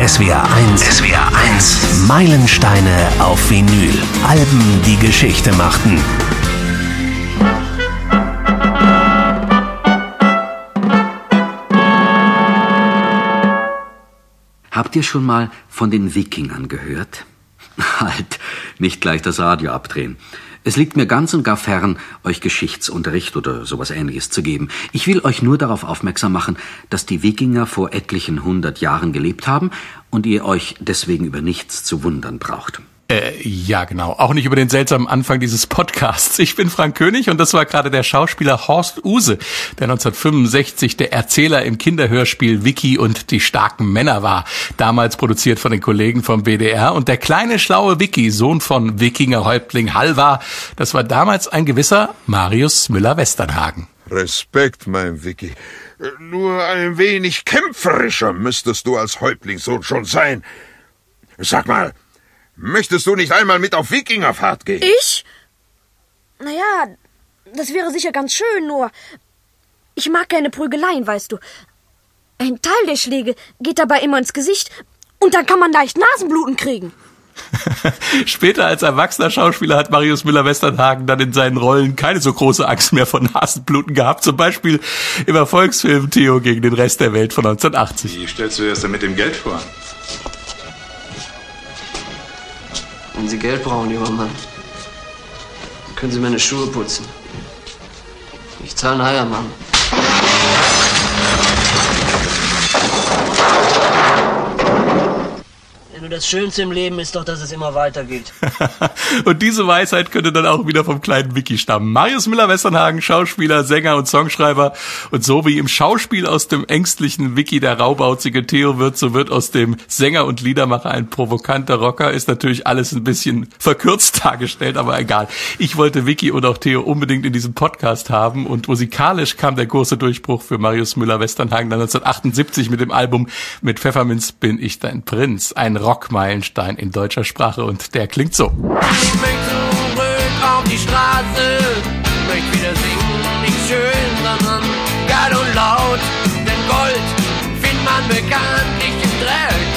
SWR 1. SWR 1. Meilensteine auf Vinyl. Alben, die Geschichte machten. Habt ihr schon mal von den Wikingern gehört? Halt, nicht gleich das Radio abdrehen. Es liegt mir ganz und gar fern, euch Geschichtsunterricht oder sowas ähnliches zu geben. Ich will euch nur darauf aufmerksam machen, dass die Wikinger vor etlichen hundert Jahren gelebt haben und ihr euch deswegen über nichts zu wundern braucht. Äh, ja, genau. Auch nicht über den seltsamen Anfang dieses Podcasts. Ich bin Frank König und das war gerade der Schauspieler Horst Use, der 1965 der Erzähler im Kinderhörspiel Vicky und die starken Männer war. Damals produziert von den Kollegen vom WDR. Und der kleine schlaue Vicky, Sohn von Wikingerhäuptling Halvar, das war damals ein gewisser Marius Müller-Westernhagen. Respekt, mein Vicky. Nur ein wenig kämpferischer müsstest du als Häuptlingssohn schon sein. Sag mal, Möchtest du nicht einmal mit auf Wikingerfahrt gehen? Ich? Naja, das wäre sicher ganz schön, nur ich mag keine Prügeleien, weißt du. Ein Teil der Schläge geht dabei immer ins Gesicht und dann kann man leicht Nasenbluten kriegen. Später als erwachsener Schauspieler hat Marius Müller-Westernhagen dann in seinen Rollen keine so große Angst mehr von Nasenbluten gehabt. Zum Beispiel im Erfolgsfilm Theo gegen den Rest der Welt von 1980. Wie stellst du dir das denn mit dem Geld vor? Wenn Sie Geld brauchen, junger Mann, können Sie meine Schuhe putzen. Ich zahle einen Heiermann. Das Schönste im Leben ist doch, dass es immer weitergeht. und diese Weisheit könnte dann auch wieder vom kleinen Vicky stammen. Marius Müller-Westernhagen, Schauspieler, Sänger und Songschreiber. Und so wie im Schauspiel aus dem ängstlichen Vicky der raubauzige Theo wird, so wird aus dem Sänger und Liedermacher ein provokanter Rocker. Ist natürlich alles ein bisschen verkürzt dargestellt, aber egal. Ich wollte Vicky und auch Theo unbedingt in diesem Podcast haben und musikalisch kam der große Durchbruch für Marius Müller-Westernhagen dann 1978 mit dem Album Mit Pfefferminz bin ich dein Prinz. Ein Rock Rockmeilenstein in deutscher Sprache und der klingt so. Ich möchte zurück auf die Straße, möchte wieder singen, nicht schön, sondern geil und laut. Denn Gold findet man bekanntlich im Dreck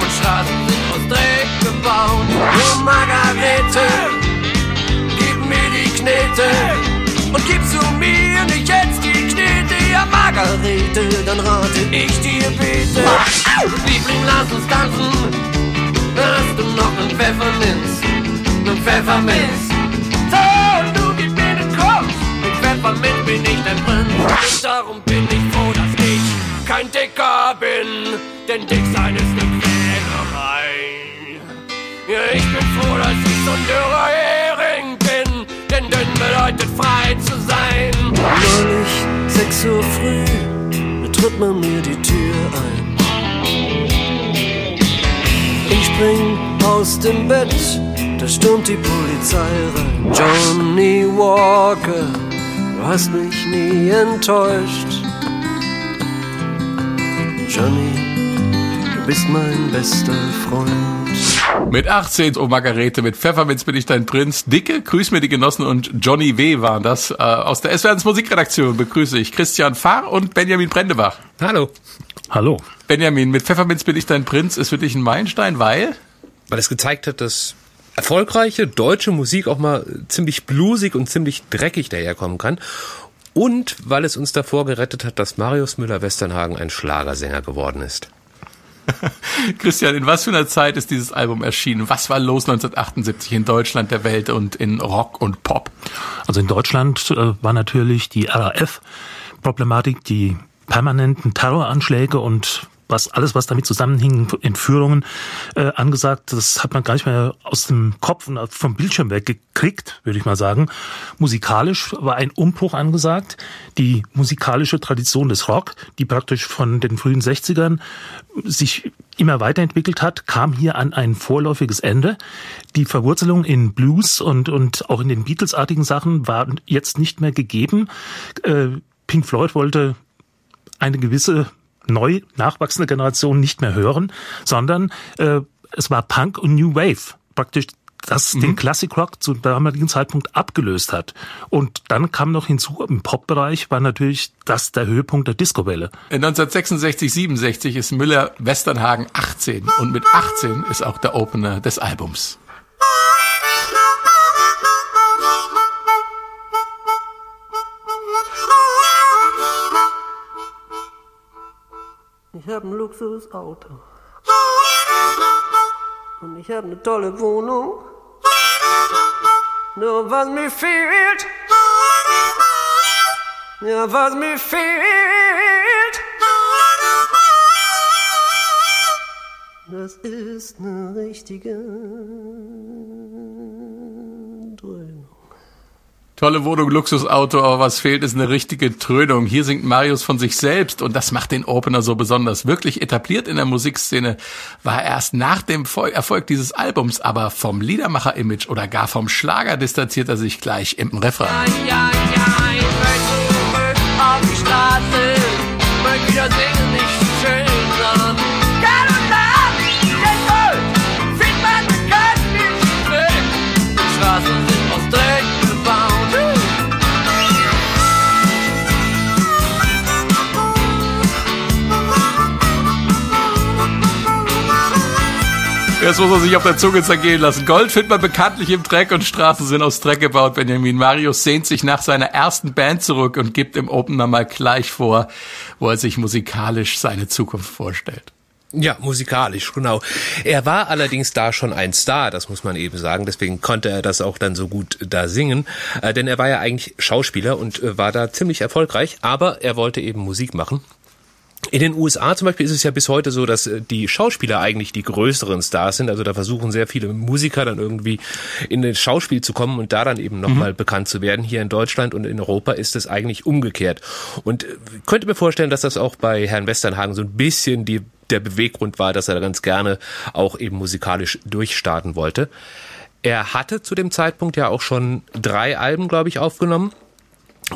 und Straßen sind aus Dreck gebaut. Nur Margarete, gib mir die Knete und gibst du mir nicht jetzt die Knete, ja Margarete, dann rate ich dir bitte. Liebling, lass uns tanzen hast du noch einen Pfefferminz, einen Pfefferminz. So, du gib mir den Kuss, mit Pfefferminz bin ich dein Prinz. Und darum bin ich froh, dass ich kein Dicker bin, denn dick sein ist eine Quälerei. Ja, ich bin froh, dass ich so ein dürrer Hering bin, denn dünn bedeutet frei zu sein. Neulich, 6 Uhr früh, betritt man mir die Tür ein. Spring aus dem Bett, da stürmt die Polizei rein. Johnny Walker, du hast mich nie enttäuscht. Johnny, du bist mein bester Freund. Mit 18, oh Margarete, mit Pfefferminz bin ich dein Prinz. Dicke, grüß mir die Genossen und Johnny W. waren das. Äh, aus der SWRs Musikredaktion begrüße ich Christian Fahr und Benjamin Brendebach. Hallo. Hallo. Benjamin, mit Pfefferminz bin ich dein Prinz ist für dich ein Meilenstein, weil? Weil es gezeigt hat, dass erfolgreiche deutsche Musik auch mal ziemlich blusig und ziemlich dreckig daherkommen kann. Und weil es uns davor gerettet hat, dass Marius Müller-Westernhagen ein Schlagersänger geworden ist. Christian, in was für einer Zeit ist dieses Album erschienen? Was war los 1978 in Deutschland, der Welt und in Rock und Pop? Also in Deutschland äh, war natürlich die RAF-Problematik, die permanenten Terroranschläge und was alles, was damit zusammenhing, Entführungen äh, angesagt. Das hat man gar nicht mehr aus dem Kopf und vom Bildschirm weggekriegt, würde ich mal sagen. Musikalisch war ein Umbruch angesagt. Die musikalische Tradition des Rock, die praktisch von den frühen 60ern sich immer weiterentwickelt hat, kam hier an ein vorläufiges Ende. Die Verwurzelung in Blues und, und auch in den Beatles-artigen Sachen war jetzt nicht mehr gegeben. Äh, Pink Floyd wollte eine gewisse neu nachwachsende Generation nicht mehr hören, sondern äh, es war Punk und New Wave. Praktisch das den Classic Rock zu damaligen Zeitpunkt abgelöst hat. Und dann kam noch hinzu, im Pop-Bereich war natürlich das der Höhepunkt der Disco-Welle. 1966, 67 ist Müller Westernhagen 18 und mit 18 ist auch der Opener des Albums. Ich hab ein Luxusauto. Und ich hab eine tolle Wohnung. Nur was mir fehlt. Ja, was mir fehlt. Das ist eine richtige. Tolle Wohnung, Luxusauto, aber was fehlt, ist eine richtige Trönung. Hier singt Marius von sich selbst und das macht den Opener so besonders. Wirklich etabliert in der Musikszene war er erst nach dem Erfolg dieses Albums, aber vom Liedermacher-Image oder gar vom Schlager distanziert er sich gleich im Refrain. Ja, ja, ich Das muss man sich auf der Zunge zergehen lassen. Gold findet man bekanntlich im Dreck und Straßen sind aus Dreck gebaut. Benjamin Marius sehnt sich nach seiner ersten Band zurück und gibt im Opener mal gleich vor, wo er sich musikalisch seine Zukunft vorstellt. Ja, musikalisch, genau. Er war allerdings da schon ein Star, das muss man eben sagen. Deswegen konnte er das auch dann so gut da singen. Äh, denn er war ja eigentlich Schauspieler und äh, war da ziemlich erfolgreich, aber er wollte eben Musik machen. In den USA zum Beispiel ist es ja bis heute so, dass äh, die Schauspieler eigentlich die größeren Stars sind. Also da versuchen sehr viele Musiker dann irgendwie in das Schauspiel zu kommen und da dann eben nochmal mhm. bekannt zu werden. Hier in Deutschland und in Europa ist es eigentlich umgekehrt. Und äh, könnte mir vorstellen, dass das auch bei Herrn Westernhagen so ein bisschen die, der Beweggrund war, dass er ganz gerne auch eben musikalisch durchstarten wollte. Er hatte zu dem Zeitpunkt ja auch schon drei Alben, glaube ich, aufgenommen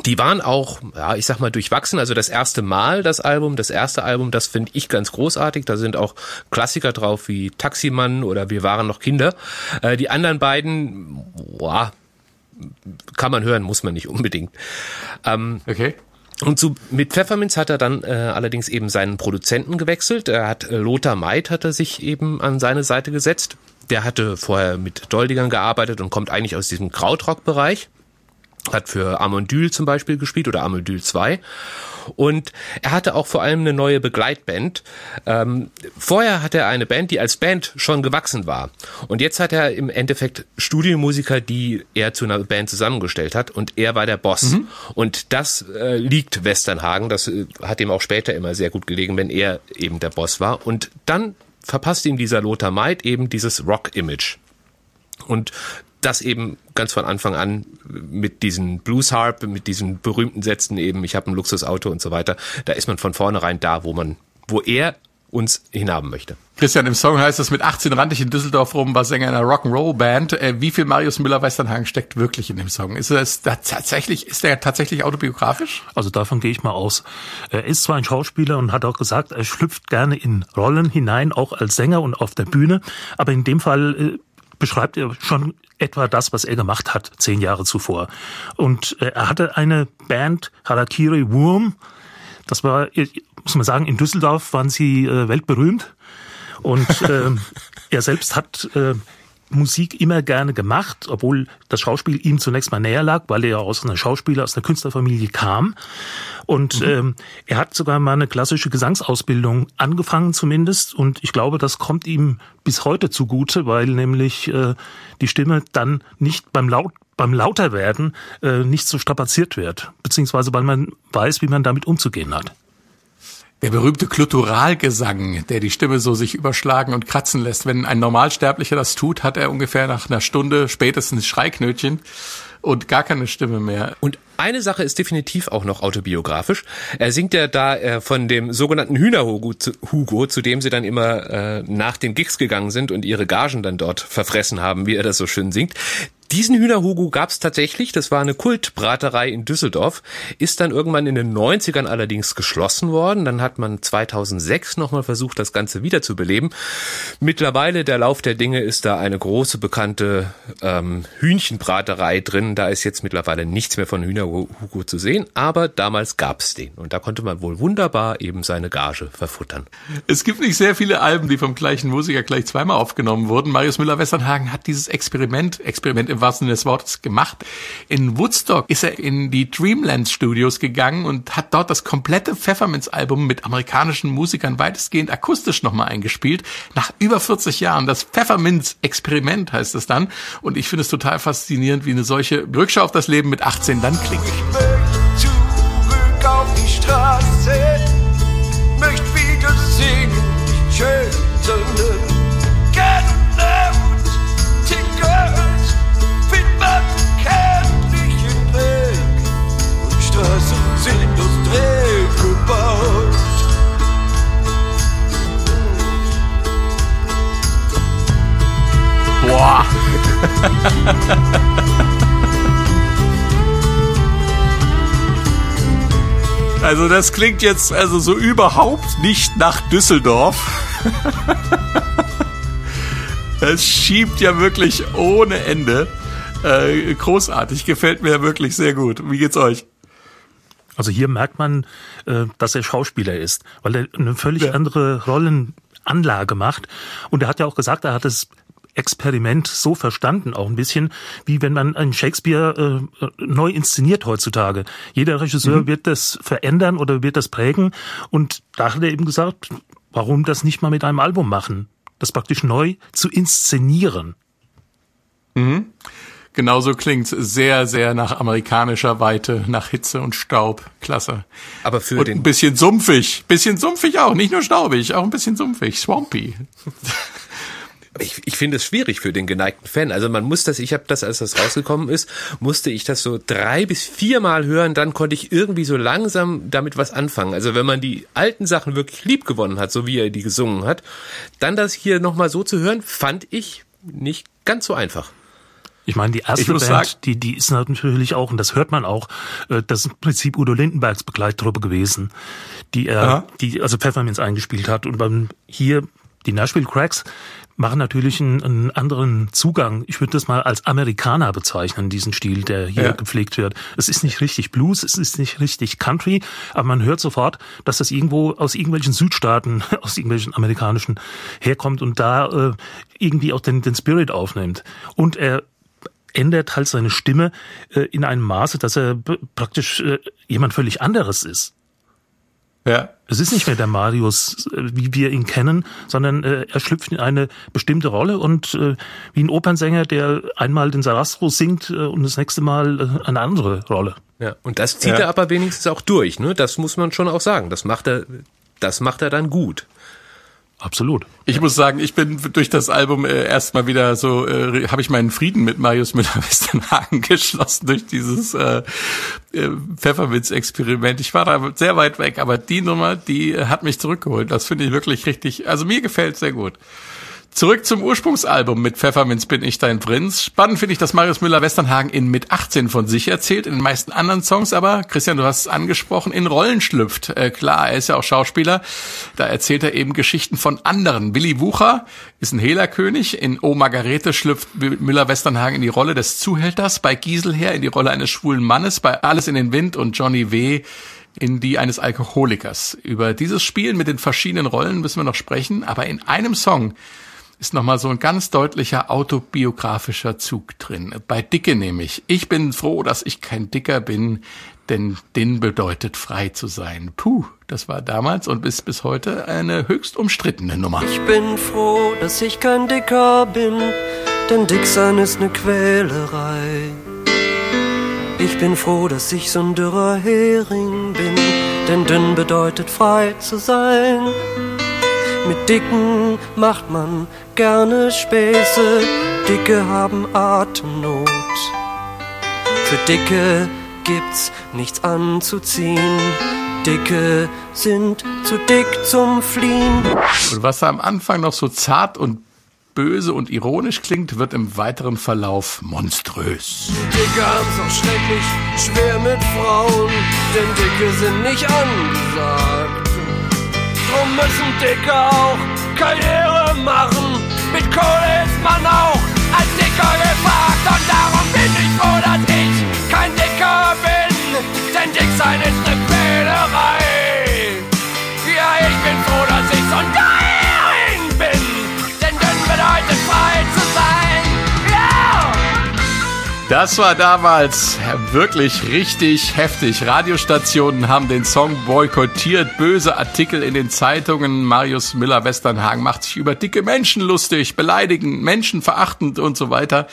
die waren auch, ja, ich sag mal, durchwachsen. Also das erste Mal das Album, das erste Album, das finde ich ganz großartig. Da sind auch Klassiker drauf wie Taximann oder Wir waren noch Kinder. Äh, die anderen beiden, boah, kann man hören, muss man nicht unbedingt. Ähm, okay. Und zu, mit Pfefferminz hat er dann äh, allerdings eben seinen Produzenten gewechselt. Er hat äh, Lothar Meid hat er sich eben an seine Seite gesetzt. Der hatte vorher mit Doldigern gearbeitet und kommt eigentlich aus diesem Krautrock-Bereich hat für Amondyl zum Beispiel gespielt oder Amondyl 2. Und er hatte auch vor allem eine neue Begleitband. Ähm, vorher hatte er eine Band, die als Band schon gewachsen war. Und jetzt hat er im Endeffekt Studiomusiker, die er zu einer Band zusammengestellt hat. Und er war der Boss. Mhm. Und das äh, liegt Westernhagen. Das äh, hat ihm auch später immer sehr gut gelegen, wenn er eben der Boss war. Und dann verpasst ihm dieser Lothar Maid eben dieses Rock-Image. Und das eben ganz von Anfang an mit diesen Blues Harp, mit diesen berühmten Sätzen eben, ich habe ein Luxusauto und so weiter, da ist man von vornherein da, wo man, wo er uns hinhaben möchte. Christian, im Song heißt es, mit 18 rannte ich in Düsseldorf rum, war Sänger einer Rock'n'Roll-Band. Äh, wie viel Marius Müller-Westernhagen steckt wirklich in dem Song? Ist da tatsächlich, ist der tatsächlich autobiografisch? Also davon gehe ich mal aus. Er ist zwar ein Schauspieler und hat auch gesagt, er schlüpft gerne in Rollen hinein, auch als Sänger und auf der Bühne. Aber in dem Fall äh, beschreibt er schon etwa das, was er gemacht hat, zehn Jahre zuvor. Und äh, er hatte eine Band, Harakiri Wurm. Das war, muss man sagen, in Düsseldorf waren sie äh, weltberühmt. Und äh, er selbst hat äh, Musik immer gerne gemacht, obwohl das Schauspiel ihm zunächst mal näher lag, weil er ja aus einer Schauspieler, aus einer Künstlerfamilie kam. Und mhm. ähm, er hat sogar mal eine klassische Gesangsausbildung angefangen zumindest. Und ich glaube, das kommt ihm bis heute zugute, weil nämlich äh, die Stimme dann nicht beim Laut beim Lauterwerden äh, nicht so strapaziert wird, beziehungsweise weil man weiß, wie man damit umzugehen hat. Der berühmte Klutturalgesang, der die Stimme so sich überschlagen und kratzen lässt. Wenn ein Normalsterblicher das tut, hat er ungefähr nach einer Stunde spätestens Schreiknötchen und gar keine Stimme mehr. Und eine Sache ist definitiv auch noch autobiografisch. Er singt ja da äh, von dem sogenannten Hühnerhugo, zu, Hugo, zu dem sie dann immer äh, nach den Gigs gegangen sind und ihre Gagen dann dort verfressen haben, wie er das so schön singt. Diesen Hühnerhugo gab es tatsächlich, das war eine Kultbraterei in Düsseldorf, ist dann irgendwann in den 90ern allerdings geschlossen worden. Dann hat man 2006 nochmal versucht, das Ganze wiederzubeleben. Mittlerweile, der Lauf der Dinge, ist da eine große bekannte ähm, Hühnchenbraterei drin. Da ist jetzt mittlerweile nichts mehr von Hühnerhugo zu sehen, aber damals gab es den. Und da konnte man wohl wunderbar eben seine Gage verfuttern. Es gibt nicht sehr viele Alben, die vom gleichen Musiker gleich zweimal aufgenommen wurden. Marius Müller-Westernhagen hat dieses Experiment, Experiment im wahrsten Sinne des Wortes gemacht. In Woodstock ist er in die Dreamland Studios gegangen und hat dort das komplette Pfefferminz-Album mit amerikanischen Musikern weitestgehend akustisch nochmal eingespielt. Nach über 40 Jahren. Das Pfefferminz-Experiment heißt es dann. Und ich finde es total faszinierend, wie eine solche Rückschau auf das Leben mit 18 dann klingt. Zurück auf die Straße, Boah. Also das klingt jetzt also so überhaupt nicht nach Düsseldorf. Es schiebt ja wirklich ohne Ende. Äh, großartig, gefällt mir wirklich sehr gut. Wie geht's euch? Also hier merkt man, äh, dass er Schauspieler ist, weil er eine völlig ja. andere Rollenanlage macht. Und er hat ja auch gesagt, er hat das Experiment so verstanden, auch ein bisschen, wie wenn man einen Shakespeare äh, neu inszeniert heutzutage. Jeder Regisseur mhm. wird das verändern oder wird das prägen. Und da hat er eben gesagt, warum das nicht mal mit einem Album machen? Das praktisch neu zu inszenieren. Mhm. Genauso klingt sehr, sehr nach amerikanischer Weite, nach Hitze und Staub. Klasse. Aber für und den ein bisschen sumpfig. Bisschen sumpfig auch. Nicht nur staubig, auch ein bisschen sumpfig. Swampy. ich, ich finde es schwierig für den geneigten Fan. Also man muss das, ich habe das, als das rausgekommen ist, musste ich das so drei bis viermal hören, dann konnte ich irgendwie so langsam damit was anfangen. Also wenn man die alten Sachen wirklich lieb gewonnen hat, so wie er die gesungen hat, dann das hier nochmal so zu hören, fand ich nicht ganz so einfach. Ich meine, die erste Band, sagen, die, die ist natürlich auch, und das hört man auch, äh, das ist im Prinzip Udo Lindenbergs Begleittruppe gewesen, die er, Aha. die also Pfefferminz eingespielt hat. Und beim hier die Nashville Cracks machen natürlich einen, einen anderen Zugang. Ich würde das mal als Amerikaner bezeichnen, diesen Stil, der hier ja. gepflegt wird. Es ist nicht richtig Blues, es ist nicht richtig Country, aber man hört sofort, dass das irgendwo aus irgendwelchen Südstaaten, aus irgendwelchen amerikanischen herkommt und da äh, irgendwie auch den, den Spirit aufnimmt. Und er ändert halt seine Stimme äh, in einem Maße, dass er praktisch äh, jemand völlig anderes ist. Ja. Es ist nicht mehr der Marius, äh, wie wir ihn kennen, sondern äh, er schlüpft in eine bestimmte Rolle und äh, wie ein Opernsänger, der einmal den Sarastro singt äh, und das nächste Mal äh, eine andere Rolle. Ja, und das zieht ja. er aber wenigstens auch durch, ne? Das muss man schon auch sagen. Das macht er, das macht er dann gut. Absolut. Ich muss sagen, ich bin durch das Album äh, erstmal wieder so, äh, habe ich meinen Frieden mit Marius Müller-Westernhagen geschlossen durch dieses äh, äh, Pfefferwitz-Experiment. Ich war da sehr weit weg, aber die Nummer, die hat mich zurückgeholt. Das finde ich wirklich richtig, also mir gefällt sehr gut. Zurück zum Ursprungsalbum mit Pfefferminz bin ich dein Prinz. Spannend finde ich, dass Marius Müller-Westernhagen in mit 18 von sich erzählt, in den meisten anderen Songs aber, Christian, du hast es angesprochen, in Rollen schlüpft. Äh, klar, er ist ja auch Schauspieler. Da erzählt er eben Geschichten von anderen. Willy Wucher ist ein Hehlerkönig. In O Margarete schlüpft Müller-Westernhagen in die Rolle des Zuhälters, bei Gieselher in die Rolle eines schwulen Mannes, bei Alles in den Wind und Johnny W in die eines Alkoholikers. Über dieses Spielen mit den verschiedenen Rollen müssen wir noch sprechen, aber in einem Song ist nochmal so ein ganz deutlicher autobiografischer Zug drin. Bei Dicke nämlich. Ich bin froh, dass ich kein Dicker bin, denn Din bedeutet frei zu sein. Puh, das war damals und bis bis heute eine höchst umstrittene Nummer. Ich bin froh, dass ich kein Dicker bin, denn Dicksein ist ne Quälerei. Ich bin froh, dass ich so ein dürrer Hering bin, denn dünn bedeutet frei zu sein. Mit Dicken macht man gerne Späße, Dicke haben Atemnot. Für Dicke gibt's nichts anzuziehen, Dicke sind zu dick zum Fliehen. Und was am Anfang noch so zart und böse und ironisch klingt, wird im weiteren Verlauf monströs. Dicke haben's auch schrecklich schwer mit Frauen, denn Dicke sind nicht angesagt. Drum müssen Dicke auch Karriere machen. Mit Kohle ist man auch als Dicker gefragt. Und Das war damals wirklich richtig heftig. Radiostationen haben den Song boykottiert, böse Artikel in den Zeitungen. Marius Müller-Westernhagen macht sich über dicke Menschen lustig, beleidigend, menschenverachtend und so weiter.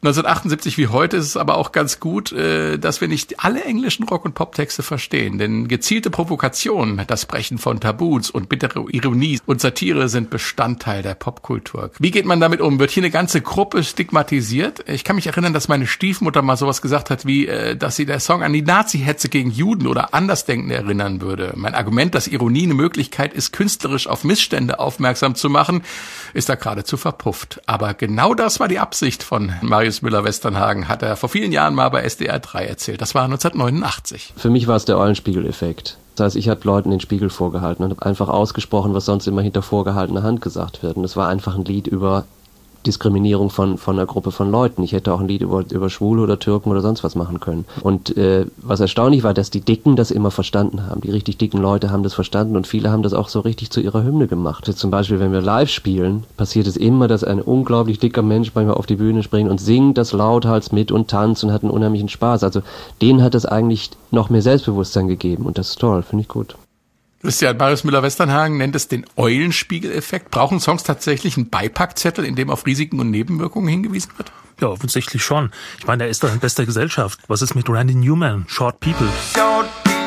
1978 wie heute ist es aber auch ganz gut, äh, dass wir nicht alle englischen Rock- und Poptexte verstehen. Denn gezielte Provokation, das Brechen von Tabus und bittere Ironie und Satire sind Bestandteil der Popkultur. Wie geht man damit um? Wird hier eine ganze Gruppe stigmatisiert? Ich kann mich erinnern, dass meine Stiefmutter mal sowas gesagt hat, wie, äh, dass sie der Song an die Nazi-Hetze gegen Juden oder Andersdenken erinnern würde. Mein Argument, dass Ironie eine Möglichkeit ist, künstlerisch auf Missstände aufmerksam zu machen, ist da geradezu verpufft. Aber genau das war die Absicht von Marius Müller-Westernhagen, hat er vor vielen Jahren mal bei SDR 3 erzählt. Das war 1989. Für mich war es der Eulenspiegel-Effekt. Das heißt, ich habe Leuten den Spiegel vorgehalten und habe einfach ausgesprochen, was sonst immer hinter vorgehaltener Hand gesagt wird. Und es war einfach ein Lied über Diskriminierung von, von einer Gruppe von Leuten. Ich hätte auch ein Lied über, über Schwule oder Türken oder sonst was machen können. Und äh, was erstaunlich war, dass die Dicken das immer verstanden haben. Die richtig dicken Leute haben das verstanden und viele haben das auch so richtig zu ihrer Hymne gemacht. Jetzt zum Beispiel, wenn wir live spielen, passiert es immer, dass ein unglaublich dicker Mensch manchmal auf die Bühne springt und singt das lauthals mit und tanzt und hat einen unheimlichen Spaß. Also denen hat das eigentlich noch mehr Selbstbewusstsein gegeben und das ist toll, finde ich gut. Christian Marius Müller-Westernhagen nennt es den Eulenspiegel-Effekt. Brauchen Songs tatsächlich einen Beipackzettel, in dem auf Risiken und Nebenwirkungen hingewiesen wird? Ja, offensichtlich schon. Ich meine, er ist doch in bester Gesellschaft. Was ist mit Randy Newman, Short People? Short people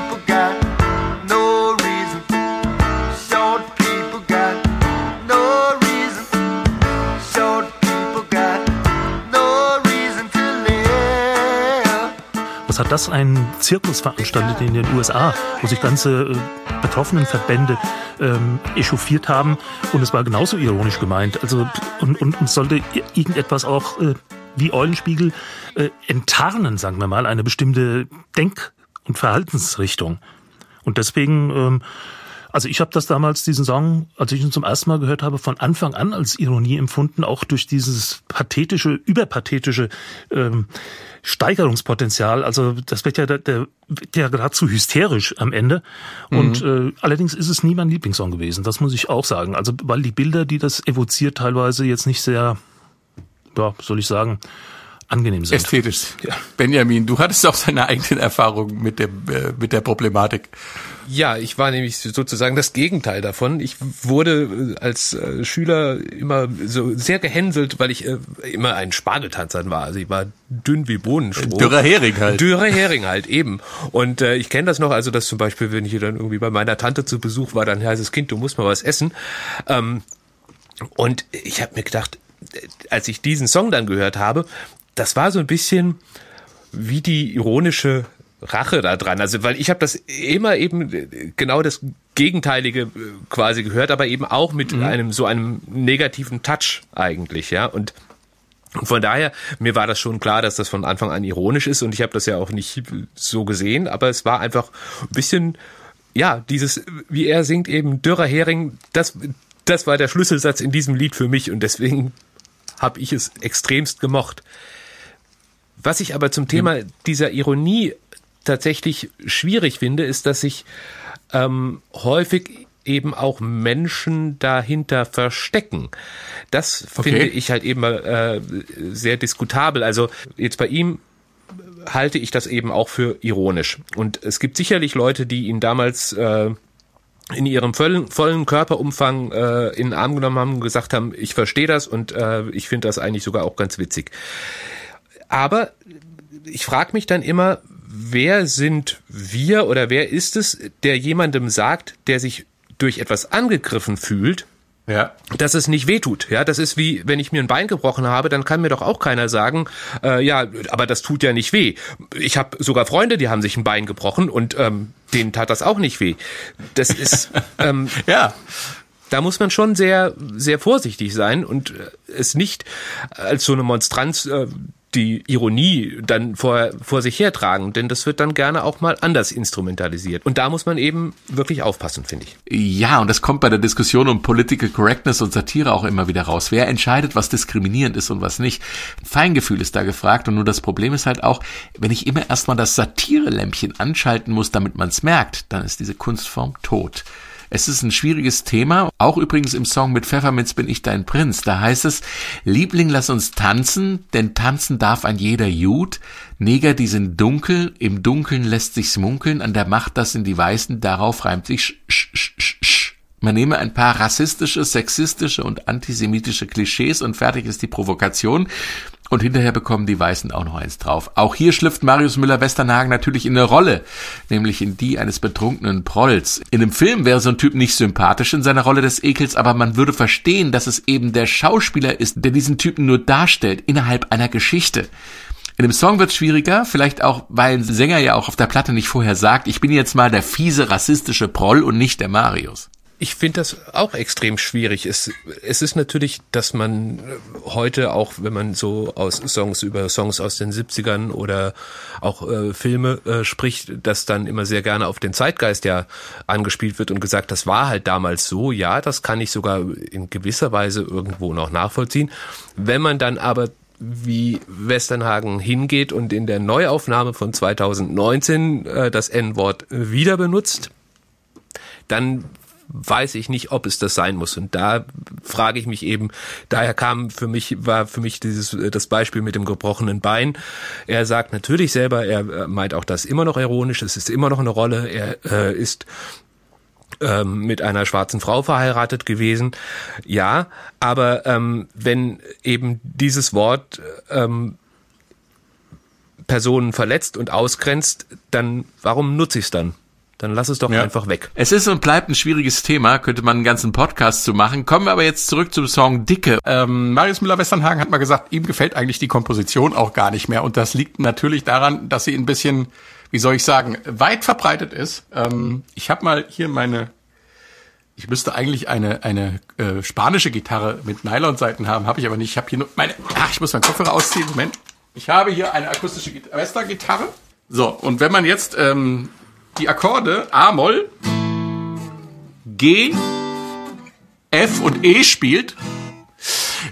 hat das ein Zirkus veranstaltet in den USA, wo sich ganze äh, betroffenen Verbände ähm, echauffiert haben und es war genauso ironisch gemeint. Also und, und, und sollte irgendetwas auch äh, wie Eulenspiegel äh, enttarnen, sagen wir mal, eine bestimmte Denk- und Verhaltensrichtung. Und deswegen, ähm, also ich habe das damals, diesen Song, als ich ihn zum ersten Mal gehört habe, von Anfang an als Ironie empfunden, auch durch dieses pathetische, überpathetische ähm, Steigerungspotenzial. Also das wird ja, der, der ja geradezu hysterisch am Ende. Und äh, allerdings ist es nie mein Lieblingssong gewesen, das muss ich auch sagen. Also weil die Bilder, die das evoziert, teilweise jetzt nicht sehr, ja, soll ich sagen, angenehm sind. Ästhetisch. Ja. Benjamin, du hattest auch deine eigenen Erfahrungen mit, dem, äh, mit der Problematik. Ja, ich war nämlich sozusagen das Gegenteil davon. Ich wurde äh, als äh, Schüler immer so sehr gehänselt, weil ich äh, immer ein Spargeltanzer war. Also ich war dünn wie Bohnenstroh. Dürrer Hering halt. Dürrer Hering halt, eben. Und äh, ich kenne das noch, also dass zum Beispiel, wenn ich dann irgendwie bei meiner Tante zu Besuch war, dann heißt es, Kind, du musst mal was essen. Ähm, und ich habe mir gedacht, als ich diesen Song dann gehört habe, das war so ein bisschen wie die ironische Rache da dran. Also, weil ich habe das immer eben genau das Gegenteilige quasi gehört, aber eben auch mit mhm. einem so einem negativen Touch eigentlich, ja. Und von daher, mir war das schon klar, dass das von Anfang an ironisch ist und ich habe das ja auch nicht so gesehen, aber es war einfach ein bisschen, ja, dieses, wie er singt eben, dürrer Hering, das, das war der Schlüsselsatz in diesem Lied für mich und deswegen habe ich es extremst gemocht. Was ich aber zum Thema dieser Ironie tatsächlich schwierig finde, ist, dass sich ähm, häufig eben auch Menschen dahinter verstecken. Das okay. finde ich halt eben äh, sehr diskutabel. Also jetzt bei ihm halte ich das eben auch für ironisch. Und es gibt sicherlich Leute, die ihn damals äh, in ihrem vollen, vollen Körperumfang äh, in den Arm genommen haben und gesagt haben, ich verstehe das und äh, ich finde das eigentlich sogar auch ganz witzig. Aber ich frage mich dann immer, wer sind wir oder wer ist es, der jemandem sagt, der sich durch etwas angegriffen fühlt, ja. dass es nicht wehtut. Ja, das ist wie, wenn ich mir ein Bein gebrochen habe, dann kann mir doch auch keiner sagen, äh, ja, aber das tut ja nicht weh. Ich habe sogar Freunde, die haben sich ein Bein gebrochen und ähm, denen tat das auch nicht weh. Das ist ähm, ja. da muss man schon sehr, sehr vorsichtig sein und äh, es nicht als so eine Monstranz äh, die Ironie dann vor, vor sich hertragen, denn das wird dann gerne auch mal anders instrumentalisiert. Und da muss man eben wirklich aufpassen, finde ich. Ja, und das kommt bei der Diskussion um Political Correctness und Satire auch immer wieder raus. Wer entscheidet, was diskriminierend ist und was nicht? Feingefühl ist da gefragt und nur das Problem ist halt auch, wenn ich immer erstmal das Satire-Lämpchen anschalten muss, damit man es merkt, dann ist diese Kunstform tot. Es ist ein schwieriges Thema, auch übrigens im Song mit Pfefferminz bin ich dein Prinz. Da heißt es, Liebling, lass uns tanzen, denn tanzen darf ein jeder Jud. Neger, die sind dunkel, im Dunkeln lässt sich's munkeln, an der Macht, das sind die Weißen, darauf reimt sich sch, sch, sch, sch. Man nehme ein paar rassistische, sexistische und antisemitische Klischees und fertig ist die Provokation. Und hinterher bekommen die Weißen auch noch eins drauf. Auch hier schlüpft Marius Müller-Westernhagen natürlich in eine Rolle, nämlich in die eines betrunkenen Prolls. In einem Film wäre so ein Typ nicht sympathisch in seiner Rolle des Ekels, aber man würde verstehen, dass es eben der Schauspieler ist, der diesen Typen nur darstellt innerhalb einer Geschichte. In dem Song wird schwieriger, vielleicht auch, weil ein Sänger ja auch auf der Platte nicht vorher sagt, ich bin jetzt mal der fiese rassistische Proll und nicht der Marius. Ich finde das auch extrem schwierig. Es, es ist natürlich, dass man heute auch, wenn man so aus Songs über Songs aus den 70ern oder auch äh, Filme äh, spricht, dass dann immer sehr gerne auf den Zeitgeist ja angespielt wird und gesagt, das war halt damals so. Ja, das kann ich sogar in gewisser Weise irgendwo noch nachvollziehen. Wenn man dann aber wie Westernhagen hingeht und in der Neuaufnahme von 2019 äh, das N-Wort wieder benutzt, dann weiß ich nicht, ob es das sein muss. Und da frage ich mich eben, daher kam für mich, war für mich dieses, das Beispiel mit dem gebrochenen Bein. Er sagt natürlich selber, er meint auch das immer noch ironisch, es ist immer noch eine Rolle, er äh, ist ähm, mit einer schwarzen Frau verheiratet gewesen. Ja, aber ähm, wenn eben dieses Wort ähm, Personen verletzt und ausgrenzt, dann warum nutze ich es dann? Dann lass es doch ja. einfach weg. Es ist und bleibt ein schwieriges Thema, könnte man einen ganzen Podcast zu machen. Kommen wir aber jetzt zurück zum Song Dicke. Ähm, Marius Müller-Westernhagen hat mal gesagt, ihm gefällt eigentlich die Komposition auch gar nicht mehr. Und das liegt natürlich daran, dass sie ein bisschen, wie soll ich sagen, weit verbreitet ist. Ähm, ich habe mal hier meine ich müsste eigentlich eine eine äh, spanische Gitarre mit Nylonseiten haben, habe ich aber nicht. Ich habe hier nur meine. Ach, ich muss meinen Kopfhörer ausziehen. Moment. Ich habe hier eine akustische Western-Gitarre. So und wenn man jetzt ähm, die Akkorde A-Moll, G, F und E spielt,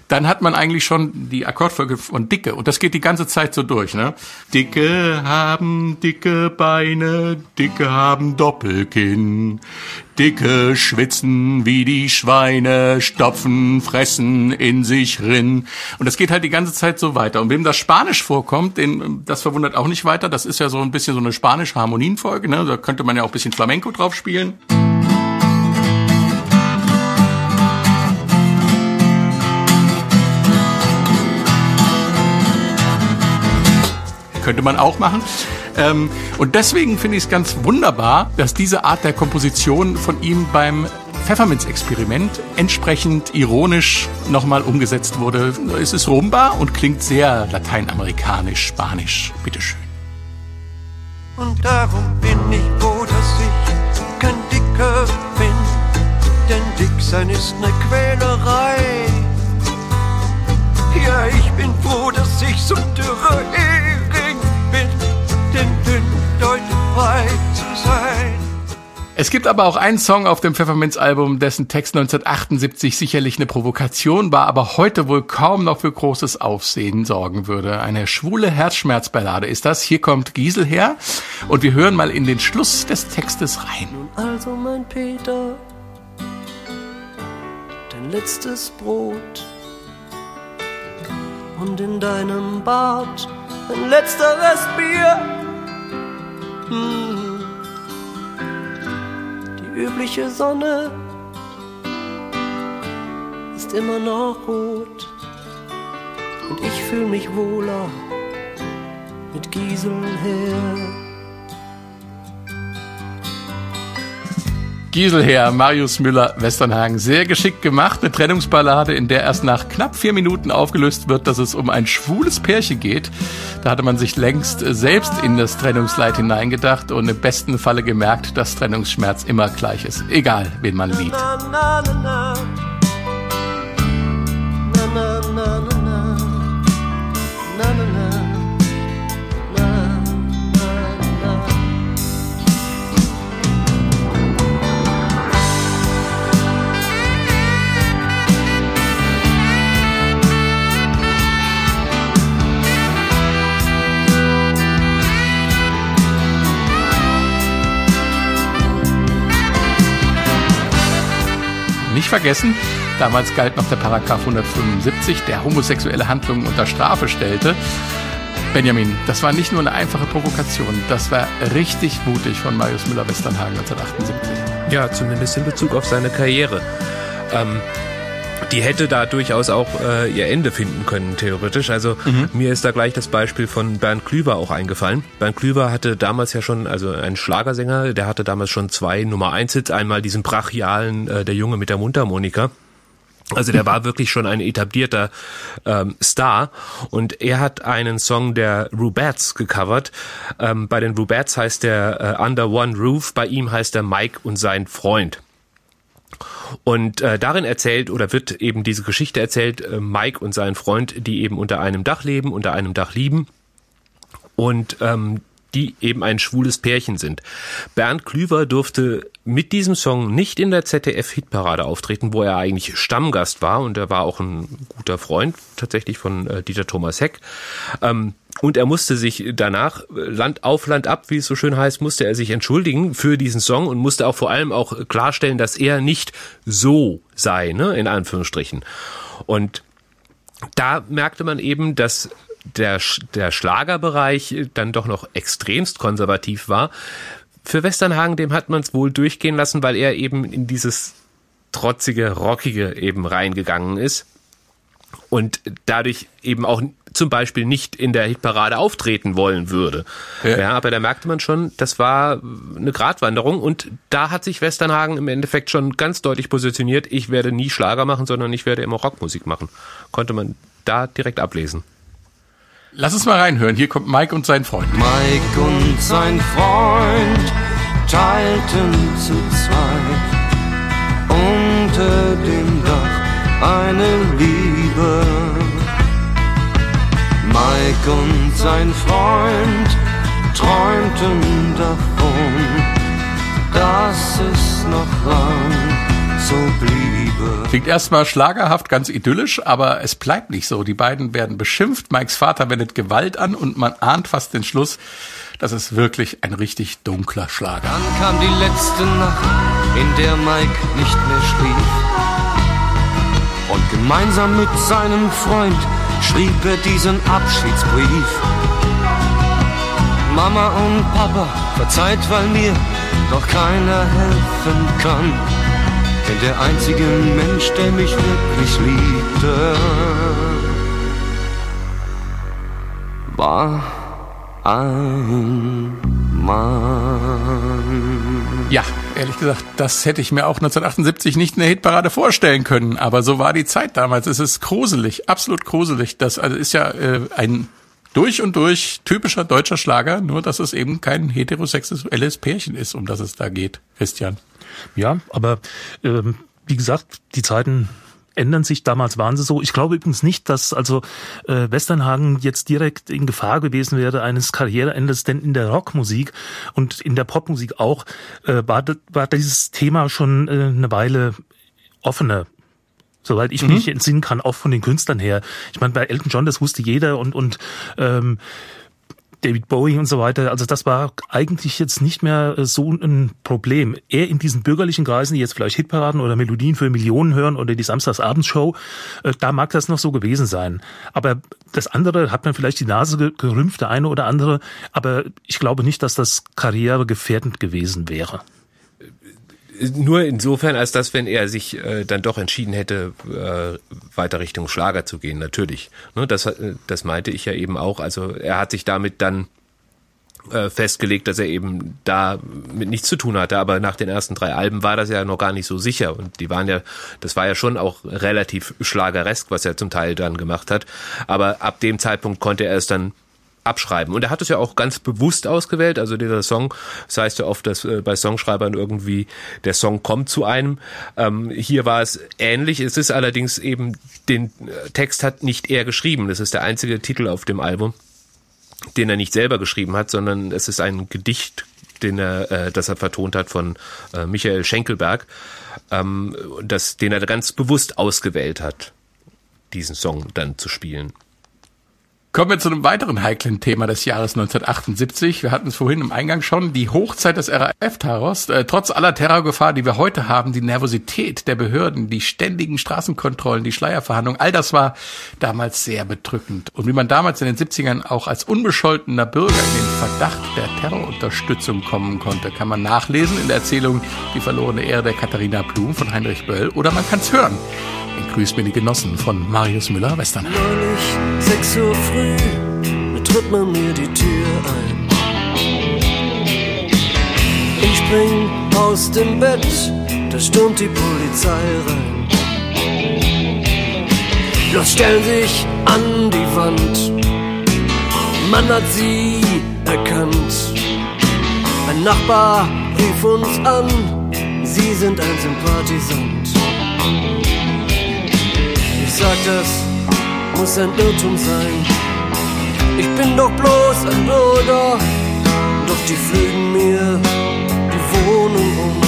dann hat man eigentlich schon die Akkordfolge von Dicke. Und das geht die ganze Zeit so durch. Ne? Dicke haben dicke Beine, Dicke haben Doppelkinn. Dicke schwitzen wie die Schweine, stopfen, fressen in sich rin. Und das geht halt die ganze Zeit so weiter. Und wem das Spanisch vorkommt, den, das verwundert auch nicht weiter. Das ist ja so ein bisschen so eine spanische Harmonienfolge. Ne? Da könnte man ja auch ein bisschen Flamenco drauf spielen. Könnte man auch machen. Ähm, und deswegen finde ich es ganz wunderbar, dass diese Art der Komposition von ihm beim Pfefferminz-Experiment entsprechend ironisch nochmal umgesetzt wurde. Es ist Rumba und klingt sehr lateinamerikanisch, spanisch. Bitteschön. Und darum bin ich froh, dass ich kein Dicker bin, denn dick sein ist ne Quälerei. Ja, ich bin froh, dass ich so dürre Es gibt aber auch einen Song auf dem Pfefferminz-Album, dessen Text 1978 sicherlich eine Provokation war, aber heute wohl kaum noch für großes Aufsehen sorgen würde. Eine schwule Herzschmerzballade ist das. Hier kommt Giesel her und wir hören mal in den Schluss des Textes rein. Also mein Peter, dein letztes Brot und in deinem Bart ein letzteres Bier. Hm übliche Sonne ist immer noch rot und ich fühl mich wohler mit Gisel her. Gieselherr, Marius Müller, Westernhagen. Sehr geschickt gemacht. Eine Trennungsballade, in der erst nach knapp vier Minuten aufgelöst wird, dass es um ein schwules Pärchen geht. Da hatte man sich längst selbst in das Trennungsleid hineingedacht und im besten Falle gemerkt, dass Trennungsschmerz immer gleich ist. Egal, wen man liebt. Na, na. Na, vergessen, damals galt noch der Paragraph 175, der homosexuelle Handlungen unter Strafe stellte. Benjamin, das war nicht nur eine einfache Provokation, das war richtig mutig von Marius Müller-Westernhagen 1978. Ja, zumindest in Bezug auf seine Karriere. Ähm, die hätte da durchaus auch äh, ihr Ende finden können, theoretisch. Also mir ist da gleich das Beispiel von Bernd Klüver auch eingefallen. Bernd Klüver hatte damals ja schon, also ein Schlagersänger, der hatte damals schon zwei Nummer eins Hits. Einmal diesen brachialen äh, Der Junge mit der Mundharmonika. Also der war wirklich schon ein etablierter ähm, Star und er hat einen Song der Rubettes gecovert. Ähm, bei den Rubettes heißt der äh, Under One Roof, bei ihm heißt er Mike und sein Freund. Und äh, darin erzählt oder wird eben diese Geschichte erzählt, äh, Mike und sein Freund, die eben unter einem Dach leben, unter einem Dach lieben und ähm, die eben ein schwules Pärchen sind. Bernd Klüver durfte mit diesem Song nicht in der ZDF-Hitparade auftreten, wo er eigentlich Stammgast war und er war auch ein guter Freund tatsächlich von äh, Dieter Thomas Heck. Ähm, und er musste sich danach, äh, Land auf Land ab, wie es so schön heißt, musste er sich entschuldigen für diesen Song und musste auch vor allem auch klarstellen, dass er nicht so sei, ne, in Anführungsstrichen. Und da merkte man eben, dass der, der Schlagerbereich dann doch noch extremst konservativ war. Für Westernhagen, dem hat man es wohl durchgehen lassen, weil er eben in dieses trotzige, rockige eben reingegangen ist und dadurch eben auch zum Beispiel nicht in der Hitparade auftreten wollen würde. Ja. aber da merkte man schon, das war eine Gratwanderung und da hat sich Westernhagen im Endeffekt schon ganz deutlich positioniert, ich werde nie Schlager machen, sondern ich werde immer Rockmusik machen. Konnte man da direkt ablesen. Lass uns mal reinhören. Hier kommt Mike und sein Freund. Mike und sein Freund teilten zu zweit unter dem Dach eine Liebe. Mike und sein Freund träumten davon, dass es noch lang so bliebe. Klingt erstmal schlagerhaft, ganz idyllisch, aber es bleibt nicht so. Die beiden werden beschimpft, Mikes Vater wendet Gewalt an und man ahnt fast den Schluss, das ist wirklich ein richtig dunkler Schlager. Dann kam die letzte Nacht, in der Mike nicht mehr schlief. Und gemeinsam mit seinem Freund schrieb er diesen Abschiedsbrief. Mama und Papa, verzeiht, weil mir doch keiner helfen kann. Denn der einzige Mensch, der mich wirklich liebte, war ein Mann. Ja, ehrlich gesagt, das hätte ich mir auch 1978 nicht in der Hitparade vorstellen können. Aber so war die Zeit damals. Es ist gruselig, absolut gruselig. Das also ist ja äh, ein durch und durch typischer deutscher Schlager, nur dass es eben kein heterosexuelles Pärchen ist, um das es da geht, Christian. Ja, aber ähm, wie gesagt, die Zeiten ändern sich. Damals waren sie so. Ich glaube übrigens nicht, dass also äh, Westernhagen jetzt direkt in Gefahr gewesen wäre eines Karriereendes, denn in der Rockmusik und in der Popmusik auch äh, war, das- war dieses Thema schon äh, eine Weile offener. Soweit ich mich entsinnen kann, auch von den Künstlern her. Ich meine, bei Elton John, das wusste jeder und, und ähm, David Bowie und so weiter. Also das war eigentlich jetzt nicht mehr äh, so ein Problem. Eher in diesen bürgerlichen Kreisen, die jetzt vielleicht Hitparaden oder Melodien für Millionen hören oder die Samstagsabendshow, äh, da mag das noch so gewesen sein. Aber das andere hat man vielleicht die Nase ge- gerümpft, der eine oder andere. Aber ich glaube nicht, dass das karrieregefährdend gewesen wäre. Nur insofern, als dass, wenn er sich äh, dann doch entschieden hätte, äh, weiter Richtung Schlager zu gehen, natürlich. Ne, das, äh, das meinte ich ja eben auch. Also er hat sich damit dann äh, festgelegt, dass er eben da mit nichts zu tun hatte. Aber nach den ersten drei Alben war das ja noch gar nicht so sicher. Und die waren ja, das war ja schon auch relativ schlageresk, was er zum Teil dann gemacht hat. Aber ab dem Zeitpunkt konnte er es dann abschreiben. Und er hat es ja auch ganz bewusst ausgewählt. Also dieser Song, das heißt ja oft, dass äh, bei Songschreibern irgendwie der Song kommt zu einem. Ähm, hier war es ähnlich. Es ist allerdings eben, den äh, Text hat nicht er geschrieben. Das ist der einzige Titel auf dem Album den er nicht selber geschrieben hat, sondern es ist ein Gedicht, den er, äh, das er vertont hat von äh, Michael Schenkelberg, ähm, das, den er ganz bewusst ausgewählt hat, diesen Song dann zu spielen. Kommen wir zu einem weiteren heiklen Thema des Jahres 1978. Wir hatten es vorhin im Eingang schon, die Hochzeit des RAF-Terrors. Äh, trotz aller Terrorgefahr, die wir heute haben, die Nervosität der Behörden, die ständigen Straßenkontrollen, die Schleierverhandlungen, all das war damals sehr bedrückend. Und wie man damals in den 70ern auch als unbescholtener Bürger in den Verdacht der Terrorunterstützung kommen konnte, kann man nachlesen in der Erzählung Die verlorene Ehre der Katharina Blum von Heinrich Böll oder man kann es hören in Grüß mir die Genossen von Marius Müller-Western. Neulich, 6 Uhr früh, tritt man mir die Tür ein. Ich spring aus dem Bett, da stürmt die Polizei rein. Los, stellen sich an die Wand. Man hat sie erkannt. Ein Nachbar rief uns an, sie sind ein Sympathisant. Sag, das muss ein Irrtum sein. Ich bin doch bloß ein Bürger, doch die flügen mir die Wohnung um.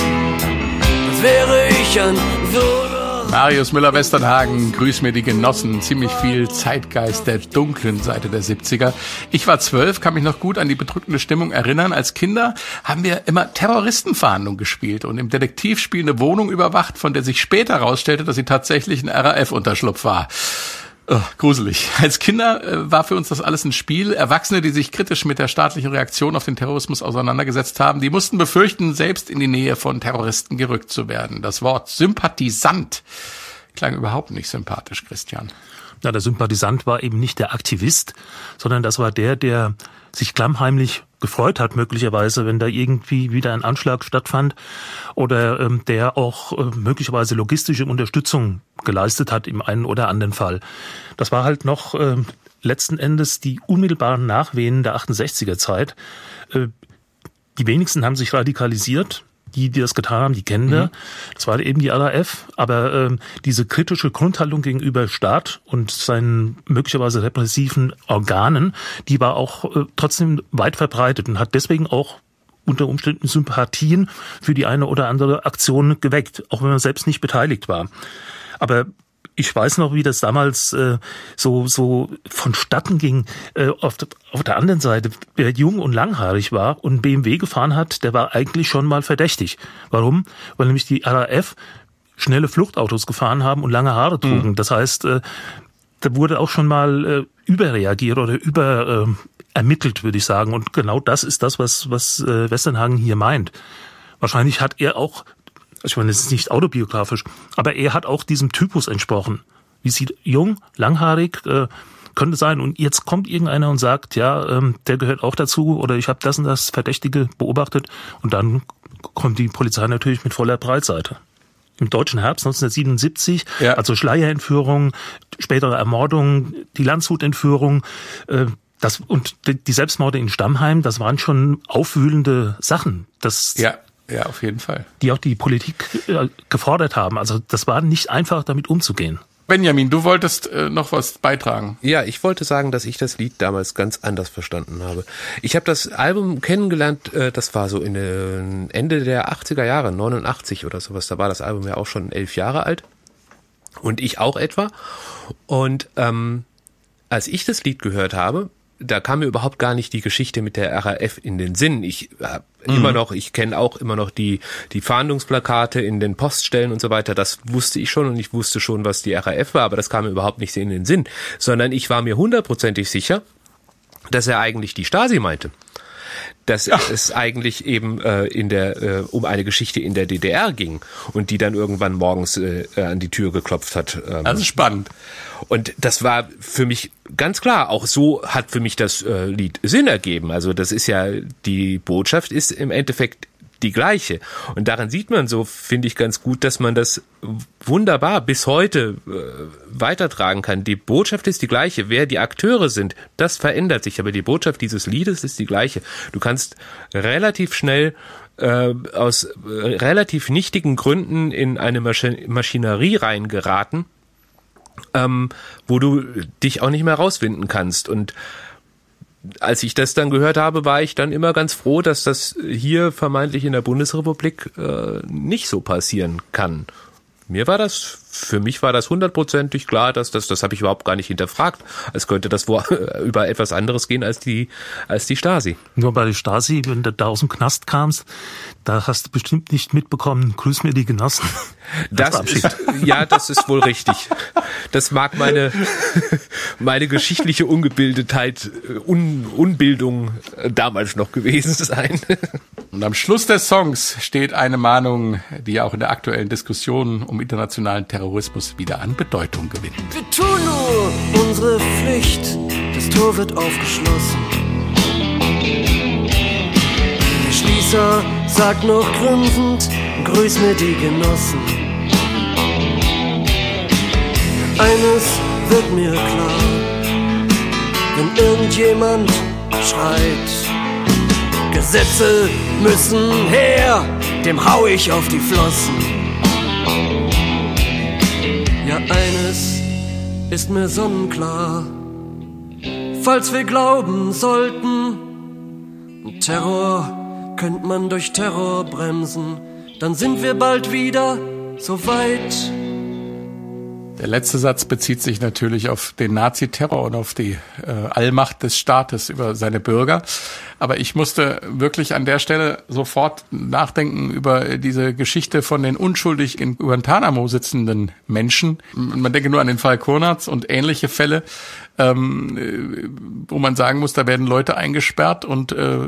Als wäre ich ein Bürger. Marius Müller-Westernhagen, grüß mir die Genossen, ziemlich viel Zeitgeist der dunklen Seite der 70er. Ich war zwölf, kann mich noch gut an die bedrückende Stimmung erinnern. Als Kinder haben wir immer Terroristenverhandlungen gespielt und im Detektivspiel eine Wohnung überwacht, von der sich später herausstellte, dass sie tatsächlich ein RAF-Unterschlupf war. Oh, gruselig. Als Kinder äh, war für uns das alles ein Spiel. Erwachsene, die sich kritisch mit der staatlichen Reaktion auf den Terrorismus auseinandergesetzt haben, die mussten befürchten, selbst in die Nähe von Terroristen gerückt zu werden. Das Wort Sympathisant klang überhaupt nicht sympathisch, Christian. Na, der Sympathisant war eben nicht der Aktivist, sondern das war der, der sich klammheimlich gefreut hat, möglicherweise, wenn da irgendwie wieder ein Anschlag stattfand oder ähm, der auch äh, möglicherweise logistische Unterstützung geleistet hat im einen oder anderen Fall. Das war halt noch äh, letzten Endes die unmittelbaren Nachwehen der 68er Zeit. Äh, die wenigsten haben sich radikalisiert, die, die das getan haben, die kennen wir. Mhm. Das war eben die RAF. Aber ähm, diese kritische Grundhaltung gegenüber Staat und seinen möglicherweise repressiven Organen, die war auch äh, trotzdem weit verbreitet und hat deswegen auch unter Umständen Sympathien für die eine oder andere Aktion geweckt, auch wenn man selbst nicht beteiligt war. Aber ich weiß noch, wie das damals äh, so so vonstatten ging. Äh, auf, auf der anderen Seite, wer jung und langhaarig war und BMW gefahren hat, der war eigentlich schon mal verdächtig. Warum? Weil nämlich die RAF schnelle Fluchtautos gefahren haben und lange Haare trugen. Mhm. Das heißt, äh, da wurde auch schon mal äh, überreagiert oder über äh, ermittelt, würde ich sagen. Und genau das ist das, was, was äh, Westernhagen hier meint. Wahrscheinlich hat er auch ich meine, es ist nicht autobiografisch, aber er hat auch diesem Typus entsprochen. Wie sieht jung, langhaarig, äh, könnte sein. Und jetzt kommt irgendeiner und sagt, ja, ähm, der gehört auch dazu oder ich habe das und das Verdächtige beobachtet. Und dann kommt die Polizei natürlich mit voller Breitseite. Im deutschen Herbst 1977, ja. also Schleierentführung, spätere Ermordung, die Landshutentführung, äh, das und die Selbstmorde in Stammheim, das waren schon aufwühlende Sachen. Das ja. Ja, auf jeden Fall. Die auch die Politik äh, gefordert haben. Also das war nicht einfach, damit umzugehen. Benjamin, du wolltest äh, noch was beitragen. Ja, ich wollte sagen, dass ich das Lied damals ganz anders verstanden habe. Ich habe das Album kennengelernt, äh, das war so in den Ende der 80er Jahre, 89 oder sowas. Da war das Album ja auch schon elf Jahre alt. Und ich auch etwa. Und ähm, als ich das Lied gehört habe, da kam mir überhaupt gar nicht die Geschichte mit der RAF in den Sinn. Ich habe mhm. immer noch, ich kenne auch immer noch die die Fahndungsplakate in den Poststellen und so weiter. Das wusste ich schon und ich wusste schon, was die RAF war, aber das kam mir überhaupt nicht in den Sinn, sondern ich war mir hundertprozentig sicher, dass er eigentlich die Stasi meinte. Dass es eigentlich eben äh, in der äh, um eine Geschichte in der DDR ging und die dann irgendwann morgens äh, an die Tür geklopft hat. Ähm. Das ist spannend. Und das war für mich ganz klar. Auch so hat für mich das äh, Lied Sinn ergeben. Also das ist ja die Botschaft ist im Endeffekt die gleiche. Und daran sieht man so, finde ich ganz gut, dass man das wunderbar bis heute äh, weitertragen kann. Die Botschaft ist die gleiche. Wer die Akteure sind, das verändert sich. Aber die Botschaft dieses Liedes ist die gleiche. Du kannst relativ schnell äh, aus äh, relativ nichtigen Gründen in eine Maschi Maschinerie reingeraten, ähm, wo du dich auch nicht mehr rausfinden kannst. Und als ich das dann gehört habe, war ich dann immer ganz froh, dass das hier vermeintlich in der Bundesrepublik äh, nicht so passieren kann. Mir war das, für mich war das hundertprozentig klar, dass das, das habe ich überhaupt gar nicht hinterfragt, als könnte das wo, über etwas anderes gehen als die, als die Stasi. Nur bei der Stasi, wenn du da aus dem Knast kamst, da hast du bestimmt nicht mitbekommen, grüß mir die Genossen. Das ist, ja, das ist wohl richtig. Das mag meine, meine geschichtliche Ungebildetheit, Un, Unbildung damals noch gewesen sein. Und am Schluss des Songs steht eine Mahnung, die auch in der aktuellen Diskussion um internationalen Terrorismus wieder an Bedeutung gewinnt. Wir tun nur unsere Pflicht, das Tor wird aufgeschlossen. Der Schließer sagt noch grinsend, grüß mir die Genossen. Eines wird mir klar, wenn irgendjemand schreit, Gesetze müssen her, dem hau ich auf die Flossen. Ja, eines ist mir sonnenklar, falls wir glauben sollten, Terror könnte man durch Terror bremsen, dann sind wir bald wieder so weit. Der letzte Satz bezieht sich natürlich auf den Naziterror und auf die äh, Allmacht des Staates über seine Bürger. Aber ich musste wirklich an der Stelle sofort nachdenken über diese Geschichte von den unschuldig in Guantanamo sitzenden Menschen. Man denke nur an den Fall Konrads und ähnliche Fälle, ähm, wo man sagen muss, da werden Leute eingesperrt und äh,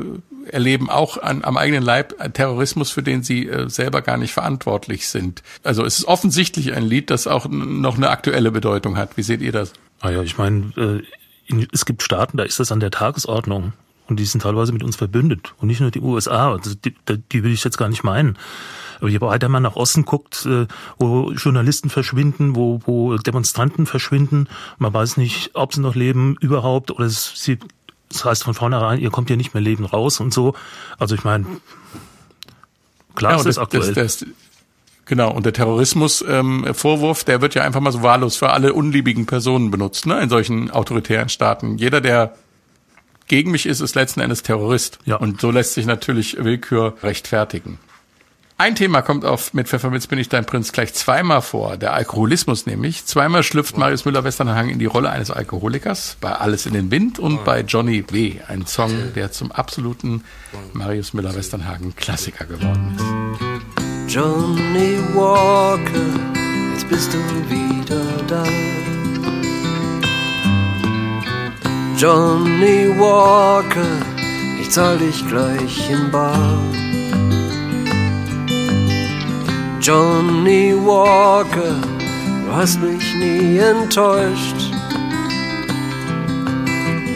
erleben auch an, am eigenen Leib Terrorismus, für den sie äh, selber gar nicht verantwortlich sind. Also es ist offensichtlich ein Lied, das auch noch eine aktuelle Bedeutung hat. Wie seht ihr das? Ah ja, ich meine, äh, es gibt Staaten, da ist das an der Tagesordnung. Und die sind teilweise mit uns verbündet. Und nicht nur die USA. Also die, die will ich jetzt gar nicht meinen. Aber je weiter man nach Osten guckt, äh, wo Journalisten verschwinden, wo, wo Demonstranten verschwinden, man weiß nicht, ob sie noch leben überhaupt oder sie das heißt von vornherein, ihr kommt ja nicht mehr leben raus und so. Also ich meine, klar ja, ist das, das aktuell. Das, das, genau, und der Terrorismus-Vorwurf, ähm, der wird ja einfach mal so wahllos für alle unliebigen Personen benutzt, ne, in solchen autoritären Staaten. Jeder, der gegen mich ist, ist letzten Endes Terrorist. Ja. Und so lässt sich natürlich Willkür rechtfertigen. Ein Thema kommt auf mit Pfefferminz bin ich dein Prinz gleich zweimal vor. Der Alkoholismus nämlich. Zweimal schlüpft Marius Müller-Westernhagen in die Rolle eines Alkoholikers. Bei Alles in den Wind und bei Johnny W. Ein Song, der zum absoluten Marius Müller-Westernhagen Klassiker geworden ist. Johnny Walker, jetzt bist du wieder da. Johnny Walker, ich zahl dich gleich im Bar. Johnny Walker, du hast mich nie enttäuscht.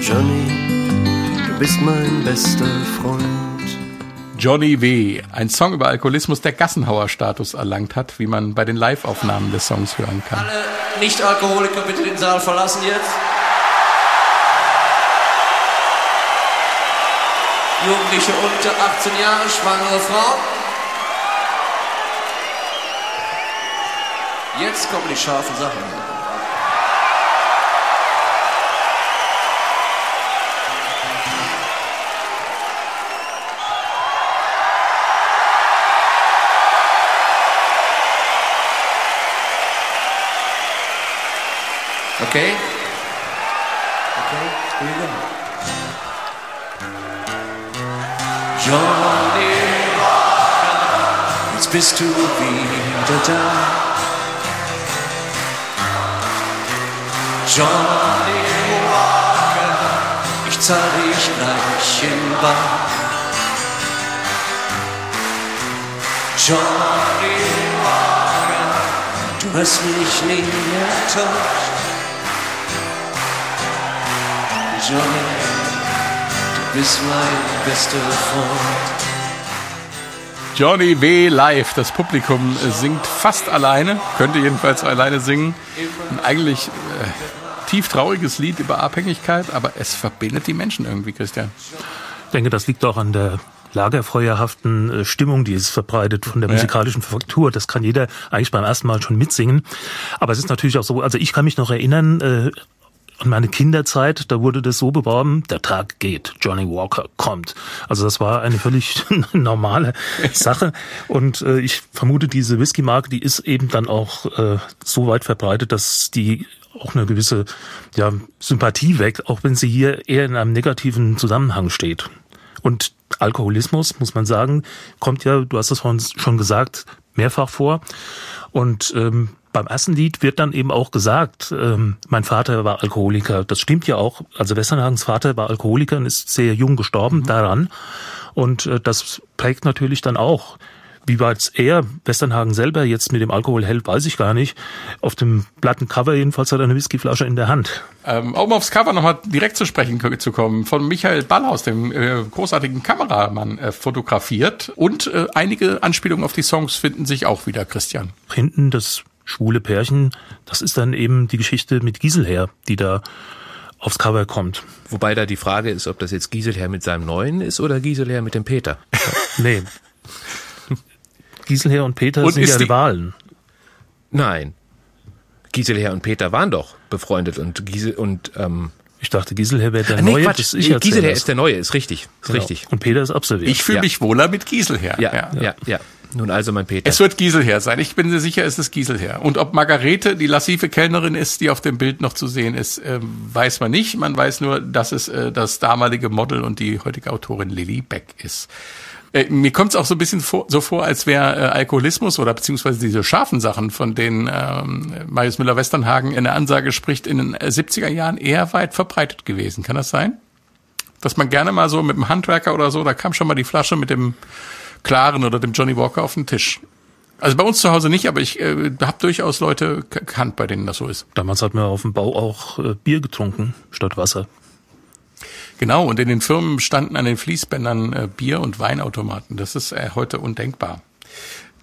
Johnny, du bist mein bester Freund. Johnny W., ein Song über Alkoholismus, der Gassenhauer-Status erlangt hat, wie man bei den Live-Aufnahmen des Songs hören kann. Alle Nicht-Alkoholiker bitte den Saal verlassen jetzt. Jugendliche unter 18 Jahre, schwangere Frau. Jetzt kommen die scharfen Sachen. Okay? Johnny Rocker, jetzt bist du wieder da. Johnny Rocker, ich zahl dich gleich in Bar. Johnny Rocker, du hast mich nie enttäuscht. Johnny bist mein bester Freund. Johnny W. live. Das Publikum äh, singt fast alleine, könnte jedenfalls alleine singen. Ein eigentlich äh, tief trauriges Lied über Abhängigkeit, aber es verbindet die Menschen irgendwie, Christian. Ich denke, das liegt auch an der lagerfeuerhaften äh, Stimmung, die es verbreitet von der musikalischen Faktur. Das kann jeder eigentlich beim ersten Mal schon mitsingen. Aber es ist natürlich auch so, also ich kann mich noch erinnern, an meine Kinderzeit, da wurde das so beworben, der Tag geht, Johnny Walker kommt. Also das war eine völlig normale Sache. Und äh, ich vermute, diese Whisky-Marke, die ist eben dann auch äh, so weit verbreitet, dass die auch eine gewisse ja, Sympathie weckt, auch wenn sie hier eher in einem negativen Zusammenhang steht. Und Alkoholismus, muss man sagen, kommt ja, du hast es schon gesagt, mehrfach vor. Und ähm, beim ersten Lied wird dann eben auch gesagt, ähm, mein Vater war Alkoholiker. Das stimmt ja auch. Also Westernhagens Vater war Alkoholiker und ist sehr jung gestorben daran. Und äh, das prägt natürlich dann auch. Wie weit er, Westernhagen selber, jetzt mit dem Alkohol hält, weiß ich gar nicht. Auf dem Plattencover jedenfalls hat er eine Whiskyflasche in der Hand. Ähm, um aufs Cover nochmal direkt zu sprechen zu kommen, von Michael Ballhaus, dem äh, großartigen Kameramann, äh, fotografiert. Und äh, einige Anspielungen auf die Songs finden sich auch wieder, Christian. Hinten das schwule Pärchen, das ist dann eben die Geschichte mit Giselher, die da aufs Cover kommt. Wobei da die Frage ist, ob das jetzt Giselher mit seinem Neuen ist oder Giselher mit dem Peter. Nee. Giselher und Peter Und sind ja Rivalen. Nein. Giselher und Peter waren doch befreundet und Gisel und ähm, ich dachte Giselher wäre der ah, nee, Neue, Quatsch, das nee, ich erzähle Giselher das. ist der Neue, ist richtig, ist Genau. richtig. Und Peter ist absolviert. Ich fühle Ja. mich wohler mit Giselher. Ja, ja, ja, Nun also mein Peter. Es wird Giselher sein. Ich bin mir sicher, es ist Giselher. Und ob Margarete die lassive Kellnerin ist, die auf dem Bild noch zu sehen ist, äh, weiß man nicht. Man weiß nur, dass es äh, das damalige Model und die heutige Autorin Lily Beck ist. Äh, mir kommt es auch so ein bisschen vor, so vor, als wäre äh, Alkoholismus oder beziehungsweise diese scharfen Sachen, von denen ähm, Marius Müller-Westernhagen in der Ansage spricht, in den äh, 70er Jahren eher weit verbreitet gewesen. Kann das sein? Dass man gerne mal so mit dem Handwerker oder so, da kam schon mal die Flasche mit dem Klaren oder dem Johnny Walker auf den Tisch. Also bei uns zu Hause nicht, aber ich äh, habe durchaus Leute gekannt, bei denen das so ist. Damals hat man auf dem Bau auch äh, Bier getrunken statt Wasser. Genau, und in den Firmen standen an den Fließbändern äh, Bier- und Weinautomaten. Das ist äh, heute undenkbar.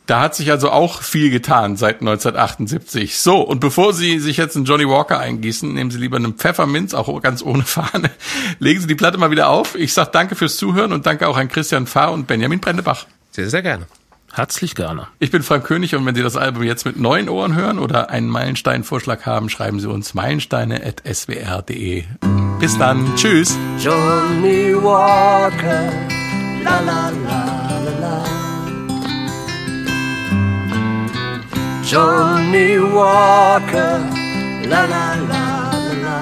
Da hat sich also auch viel getan seit 1978. So, und bevor Sie sich jetzt einen Johnny Walker eingießen, nehmen Sie lieber einen Pfefferminz, auch ganz ohne Fahne. Legen Sie die Platte mal wieder auf. Ich sag danke fürs Zuhören und danke auch an Christian Fahr und Benjamin Brendebach. Sehr, sehr gerne. Herzlich gerne. Ich bin Frank König und wenn Sie das Album jetzt mit neuen Ohren hören oder einen Meilenstein-Vorschlag haben, schreiben Sie uns meilensteine.swr.de. Bis dann. Tschüss. Johnny Walker, la la la la la. Johnny Walker, la la la la la.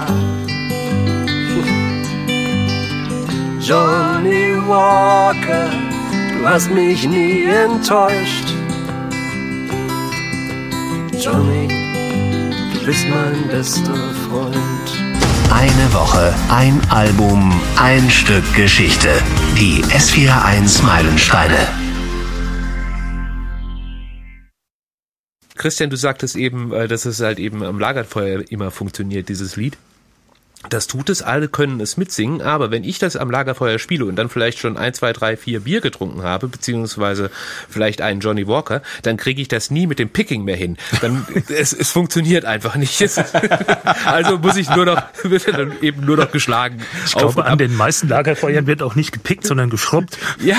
Johnny Walker, du hast mich nie enttäuscht. Johnny, du bist mein bester Freund. Eine Woche, ein Album, ein Stück Geschichte. Die S41 Meilensteine. Christian, du sagtest eben, äh, dass es halt eben am Lagerfeuer immer funktioniert, dieses Lied. Das tut es, alle können es mitsingen, aber wenn ich das am Lagerfeuer spiele und dann vielleicht schon ein, zwei, drei, vier Bier getrunken habe, beziehungsweise vielleicht einen Johnny Walker, dann kriege ich das nie mit dem Picking mehr hin. Dann, es, es funktioniert einfach nicht. Es, also muss ich nur noch, wird dann eben nur noch geschlagen. Ich glaube, an den meisten Lagerfeuern wird auch nicht gepickt, sondern geschrubbt. Ja.